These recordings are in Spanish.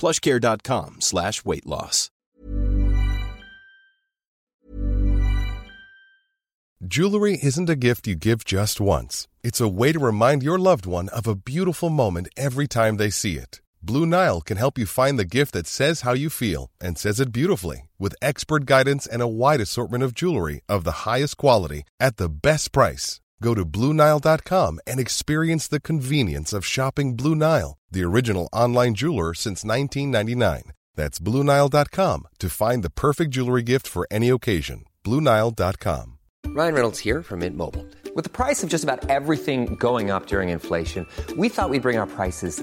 plushcare.com slash weight loss. Jewelry isn't a gift you give just once. It's a way to remind your loved one of a beautiful moment every time they see it. Blue Nile can help you find the gift that says how you feel and says it beautifully with expert guidance and a wide assortment of jewelry of the highest quality at the best price. Go to BlueNile.com and experience the convenience of shopping Blue Nile, the original online jeweler since 1999. That's BlueNile.com to find the perfect jewelry gift for any occasion. BlueNile.com. Ryan Reynolds here from Mint Mobile. With the price of just about everything going up during inflation, we thought we'd bring our prices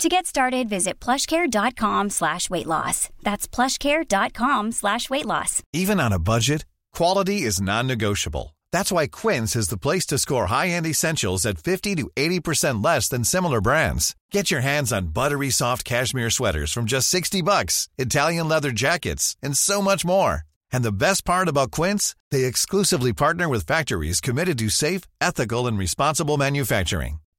To get started, visit plushcare.com slash weight loss. That's plushcare.com slash weight loss. Even on a budget, quality is non-negotiable. That's why Quince is the place to score high-end essentials at 50 to 80% less than similar brands. Get your hands on buttery soft cashmere sweaters from just 60 bucks, Italian leather jackets, and so much more. And the best part about Quince, they exclusively partner with factories committed to safe, ethical, and responsible manufacturing.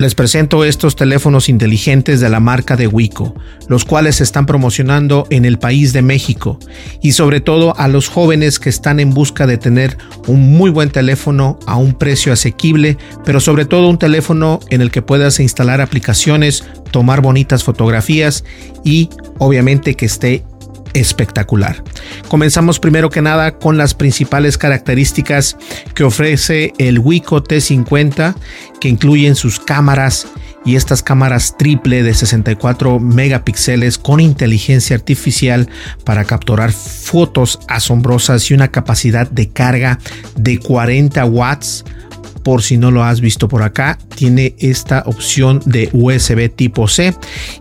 Les presento estos teléfonos inteligentes de la marca de Wico, los cuales se están promocionando en el país de México y sobre todo a los jóvenes que están en busca de tener un muy buen teléfono a un precio asequible, pero sobre todo un teléfono en el que puedas instalar aplicaciones, tomar bonitas fotografías y obviamente que esté espectacular. Comenzamos primero que nada con las principales características que ofrece el Wiko T50 que incluyen sus cámaras y estas cámaras triple de 64 megapíxeles con inteligencia artificial para capturar fotos asombrosas y una capacidad de carga de 40 watts por si no lo has visto por acá, tiene esta opción de USB tipo C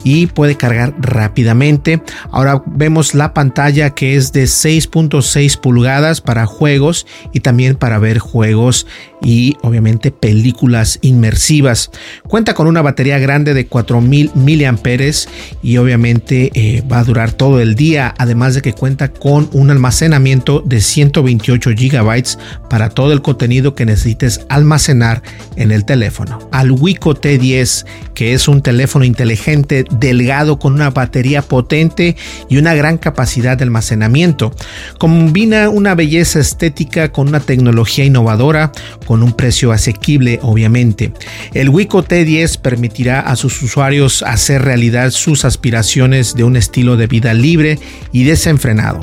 y puede cargar rápidamente. Ahora vemos la pantalla que es de 6.6 pulgadas para juegos y también para ver juegos y obviamente películas inmersivas. Cuenta con una batería grande de 4000 miliamperes y obviamente eh, va a durar todo el día, además de que cuenta con un almacenamiento de 128 gigabytes para todo el contenido que necesites almacenar almacenar en el teléfono. Al Wico T10, que es un teléfono inteligente delgado con una batería potente y una gran capacidad de almacenamiento. Combina una belleza estética con una tecnología innovadora, con un precio asequible obviamente. El Wico T10 permitirá a sus usuarios hacer realidad sus aspiraciones de un estilo de vida libre y desenfrenado.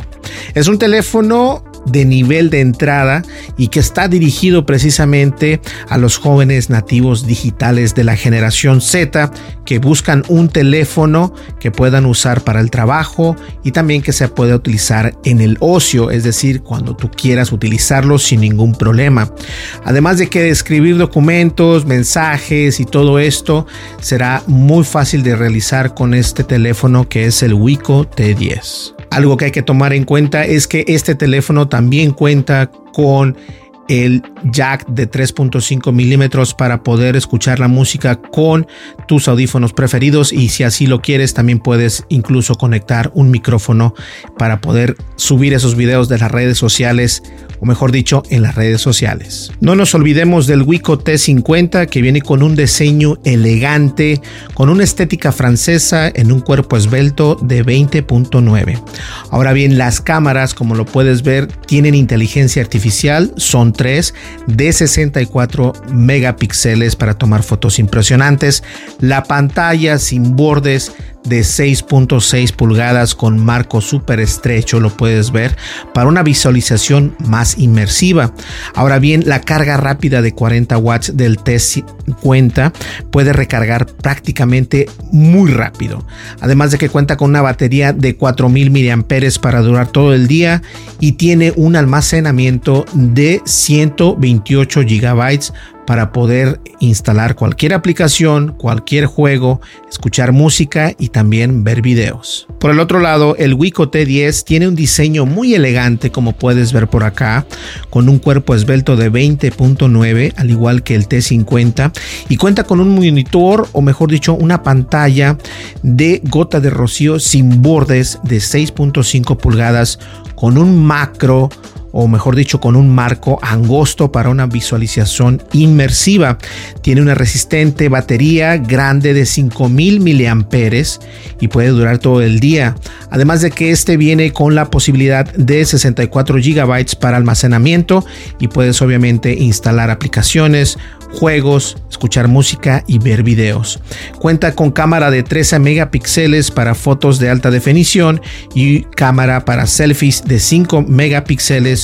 Es un teléfono de nivel de entrada y que está dirigido precisamente a los jóvenes nativos digitales de la generación Z que buscan un teléfono que puedan usar para el trabajo y también que se pueda utilizar en el ocio, es decir, cuando tú quieras utilizarlo sin ningún problema. Además de que escribir documentos, mensajes y todo esto será muy fácil de realizar con este teléfono que es el Wico T10. Algo que hay que tomar en cuenta es que este teléfono también cuenta con el jack de 3.5 milímetros para poder escuchar la música con tus audífonos preferidos y si así lo quieres también puedes incluso conectar un micrófono para poder subir esos videos de las redes sociales o mejor dicho en las redes sociales. No nos olvidemos del Wico T50 que viene con un diseño elegante con una estética francesa en un cuerpo esbelto de 20.9. Ahora bien las cámaras como lo puedes ver tienen inteligencia artificial, son 3 de 64 megapíxeles para tomar fotos impresionantes. La pantalla sin bordes de 6.6 pulgadas con marco súper estrecho, lo puedes ver, para una visualización más inmersiva. Ahora bien, la carga rápida de 40 watts del T50 puede recargar prácticamente muy rápido. Además de que cuenta con una batería de 4000 mAh para durar todo el día y tiene un almacenamiento de 128 GB para poder instalar cualquier aplicación, cualquier juego, escuchar música y también ver videos. Por el otro lado, el Wico T10 tiene un diseño muy elegante como puedes ver por acá, con un cuerpo esbelto de 20.9 al igual que el T50 y cuenta con un monitor o mejor dicho una pantalla de gota de rocío sin bordes de 6.5 pulgadas con un macro o mejor dicho con un marco angosto para una visualización inmersiva. Tiene una resistente batería grande de 5000 miliamperes y puede durar todo el día. Además de que este viene con la posibilidad de 64 gigabytes para almacenamiento y puedes obviamente instalar aplicaciones, juegos, escuchar música y ver videos. Cuenta con cámara de 13 megapíxeles para fotos de alta definición y cámara para selfies de 5 megapíxeles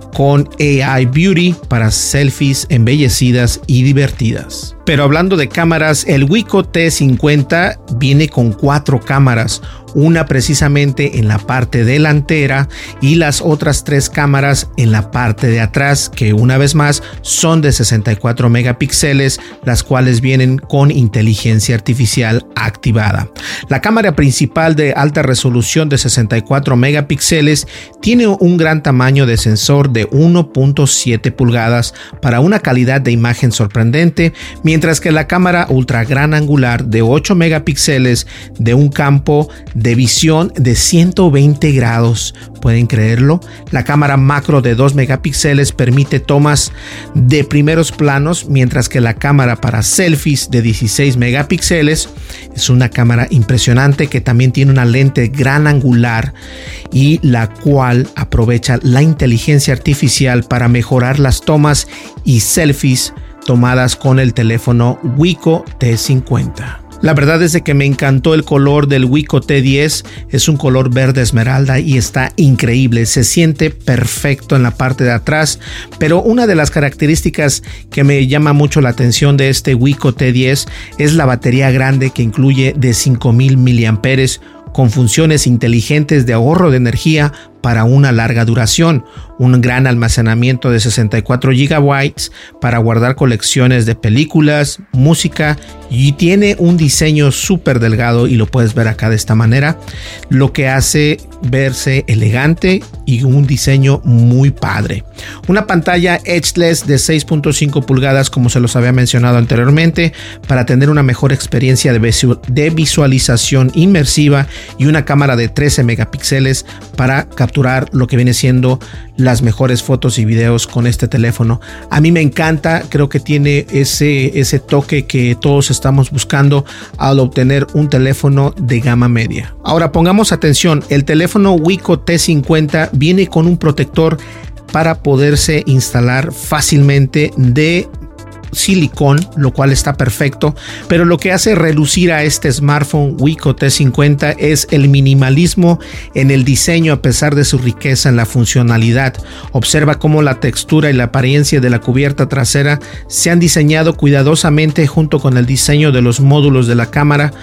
con AI Beauty para selfies embellecidas y divertidas. Pero hablando de cámaras, el Wico T50 viene con cuatro cámaras, una precisamente en la parte delantera y las otras tres cámaras en la parte de atrás, que una vez más son de 64 megapíxeles, las cuales vienen con inteligencia artificial activada. La cámara principal de alta resolución de 64 megapíxeles tiene un gran tamaño de sensor de 1.7 pulgadas para una calidad de imagen sorprendente, mientras que la cámara ultra gran angular de 8 megapíxeles de un campo de visión de 120 grados. ¿Pueden creerlo? La cámara macro de 2 megapíxeles permite tomas de primeros planos, mientras que la cámara para selfies de 16 megapíxeles es una cámara impresionante que también tiene una lente gran angular y la cual aprovecha la inteligencia artificial para mejorar las tomas y selfies tomadas con el teléfono Wico T50. La verdad es que me encantó el color del Wico T10, es un color verde esmeralda y está increíble, se siente perfecto en la parte de atrás, pero una de las características que me llama mucho la atención de este Wico T10 es la batería grande que incluye de 5000 mAh con funciones inteligentes de ahorro de energía para una larga duración, un gran almacenamiento de 64 GB para guardar colecciones de películas, música y tiene un diseño súper delgado y lo puedes ver acá de esta manera, lo que hace verse elegante y un diseño muy padre. Una pantalla edgeless de 6.5 pulgadas como se los había mencionado anteriormente para tener una mejor experiencia de visualización inmersiva y una cámara de 13 megapíxeles para capturar capturar lo que viene siendo las mejores fotos y videos con este teléfono. A mí me encanta, creo que tiene ese, ese toque que todos estamos buscando al obtener un teléfono de gama media. Ahora pongamos atención, el teléfono Wiko T50 viene con un protector para poderse instalar fácilmente de silicón, lo cual está perfecto, pero lo que hace relucir a este smartphone Wiko T50 es el minimalismo en el diseño a pesar de su riqueza en la funcionalidad. Observa cómo la textura y la apariencia de la cubierta trasera se han diseñado cuidadosamente junto con el diseño de los módulos de la cámara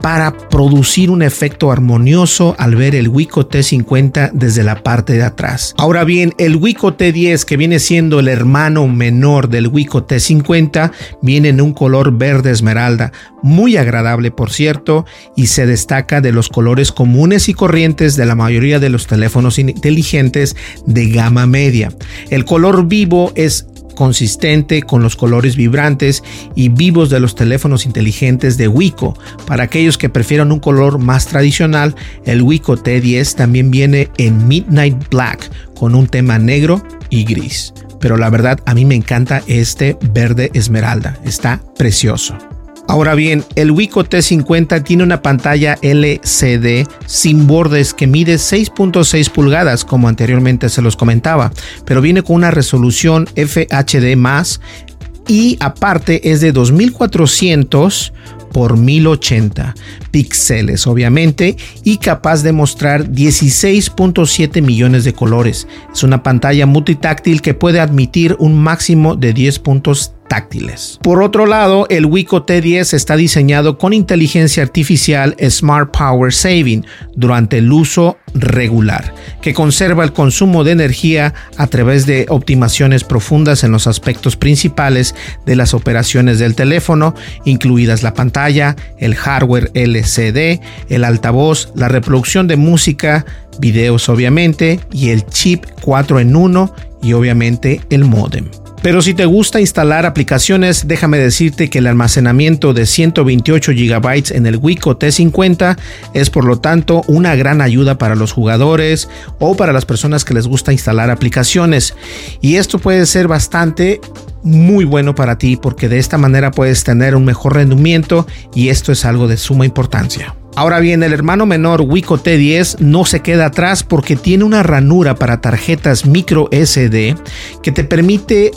para producir un efecto armonioso al ver el Wiko T50 desde la parte de atrás. Ahora bien, el Wiko T10 que viene siendo el hermano menor del Wiko T50 viene en un color verde esmeralda, muy agradable por cierto, y se destaca de los colores comunes y corrientes de la mayoría de los teléfonos inteligentes de gama media. El color vivo es consistente con los colores vibrantes y vivos de los teléfonos inteligentes de Wiko. Para aquellos que prefieran un color más tradicional, el Wiko T10 también viene en Midnight Black con un tema negro y gris. Pero la verdad a mí me encanta este verde esmeralda, está precioso. Ahora bien, el Wiko T50 tiene una pantalla LCD sin bordes que mide 6.6 pulgadas, como anteriormente se los comentaba, pero viene con una resolución FHD y aparte es de 2400 por 1080 píxeles obviamente y capaz de mostrar 16.7 millones de colores. Es una pantalla multitáctil que puede admitir un máximo de 10 puntos táctiles. Por otro lado, el Wiko T10 está diseñado con inteligencia artificial Smart Power Saving durante el uso regular, que conserva el consumo de energía a través de optimizaciones profundas en los aspectos principales de las operaciones del teléfono, incluidas la pantalla, el hardware LCD, el altavoz, la reproducción de música, videos obviamente, y el chip 4 en 1 y obviamente el modem. Pero si te gusta instalar aplicaciones, déjame decirte que el almacenamiento de 128 GB en el Wiko T50 es por lo tanto una gran ayuda para los jugadores o para las personas que les gusta instalar aplicaciones. Y esto puede ser bastante muy bueno para ti porque de esta manera puedes tener un mejor rendimiento y esto es algo de suma importancia. Ahora bien, el hermano menor Wiko T10 no se queda atrás porque tiene una ranura para tarjetas micro SD que te permite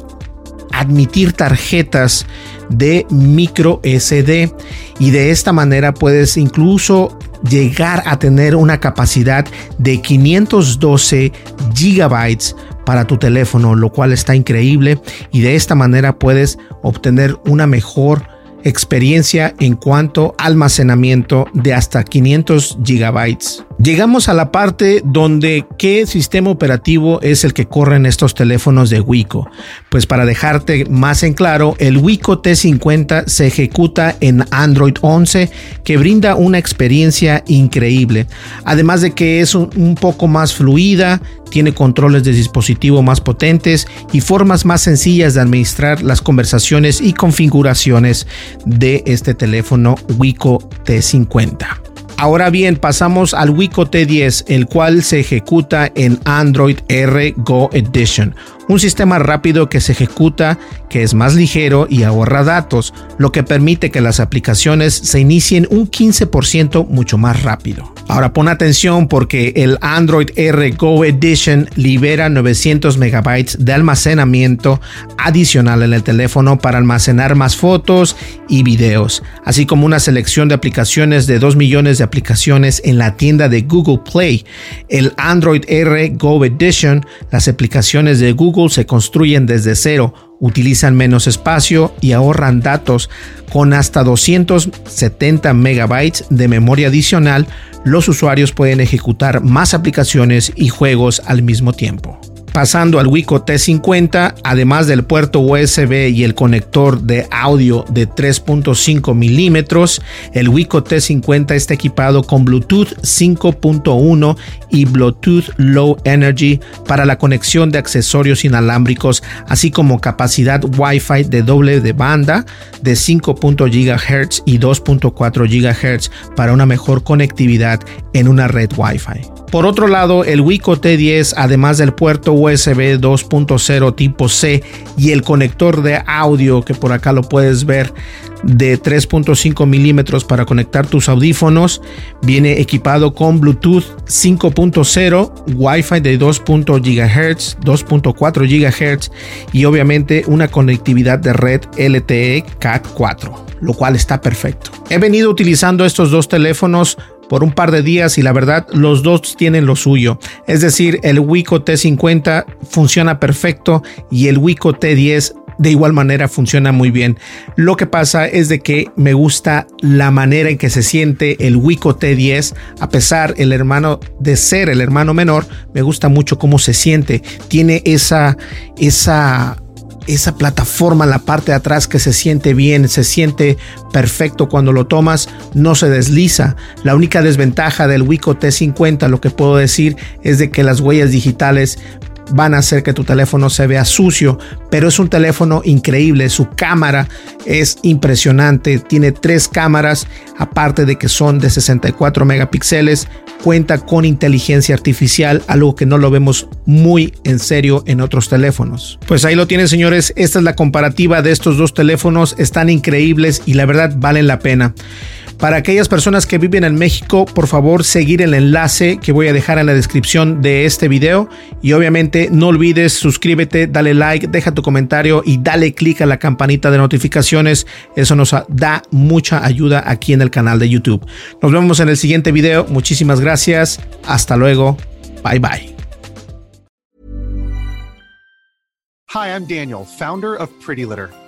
admitir tarjetas de micro SD y de esta manera puedes incluso llegar a tener una capacidad de 512 gigabytes para tu teléfono, lo cual está increíble. Y de esta manera puedes obtener una mejor experiencia en cuanto almacenamiento de hasta 500 gigabytes. Llegamos a la parte donde qué sistema operativo es el que corren estos teléfonos de Wiko. Pues para dejarte más en claro, el Wiko T50 se ejecuta en Android 11 que brinda una experiencia increíble. Además de que es un, un poco más fluida, tiene controles de dispositivo más potentes y formas más sencillas de administrar las conversaciones y configuraciones de este teléfono Wiko T50. Ahora bien, pasamos al Wiko T10, el cual se ejecuta en Android R Go Edition, un sistema rápido que se ejecuta, que es más ligero y ahorra datos, lo que permite que las aplicaciones se inicien un 15% mucho más rápido. Ahora pon atención porque el Android R Go Edition libera 900 megabytes de almacenamiento adicional en el teléfono para almacenar más fotos y videos, así como una selección de aplicaciones de 2 millones de aplicaciones en la tienda de Google Play. El Android R Go Edition, las aplicaciones de Google se construyen desde cero utilizan menos espacio y ahorran datos con hasta 270 megabytes de memoria adicional los usuarios pueden ejecutar más aplicaciones y juegos al mismo tiempo. Pasando al Wico T50, además del puerto USB y el conector de audio de 3.5 milímetros, el Wico T50 está equipado con Bluetooth 5.1 y Bluetooth Low Energy para la conexión de accesorios inalámbricos, así como capacidad Wi-Fi de doble de banda de 5.0 GHz y 2.4 GHz para una mejor conectividad en una red Wi-Fi. Por otro lado, el Wico T10, además del puerto USB 2.0 tipo C y el conector de audio que por acá lo puedes ver de 3.5 milímetros para conectar tus audífonos, viene equipado con Bluetooth 5.0, Wi-Fi de 2.0 GHz, 2.4 GHz y obviamente una conectividad de red LTE Cat 4, lo cual está perfecto. He venido utilizando estos dos teléfonos por un par de días y la verdad los dos tienen lo suyo. Es decir, el Wico T50 funciona perfecto y el Wico T10 de igual manera funciona muy bien. Lo que pasa es de que me gusta la manera en que se siente el Wico T10, a pesar el hermano de ser el hermano menor, me gusta mucho cómo se siente. Tiene esa esa esa plataforma en la parte de atrás que se siente bien, se siente perfecto cuando lo tomas, no se desliza. La única desventaja del Wico T50, lo que puedo decir, es de que las huellas digitales van a hacer que tu teléfono se vea sucio, pero es un teléfono increíble, su cámara es impresionante, tiene tres cámaras, aparte de que son de 64 megapíxeles, cuenta con inteligencia artificial, algo que no lo vemos muy en serio en otros teléfonos. Pues ahí lo tienen señores, esta es la comparativa de estos dos teléfonos, están increíbles y la verdad valen la pena. Para aquellas personas que viven en México, por favor seguir el enlace que voy a dejar en la descripción de este video y obviamente no olvides suscríbete, dale like, deja tu comentario y dale click a la campanita de notificaciones. Eso nos da mucha ayuda aquí en el canal de YouTube. Nos vemos en el siguiente video. Muchísimas gracias. Hasta luego. Bye bye. Hi, I'm Daniel, founder of Pretty Litter.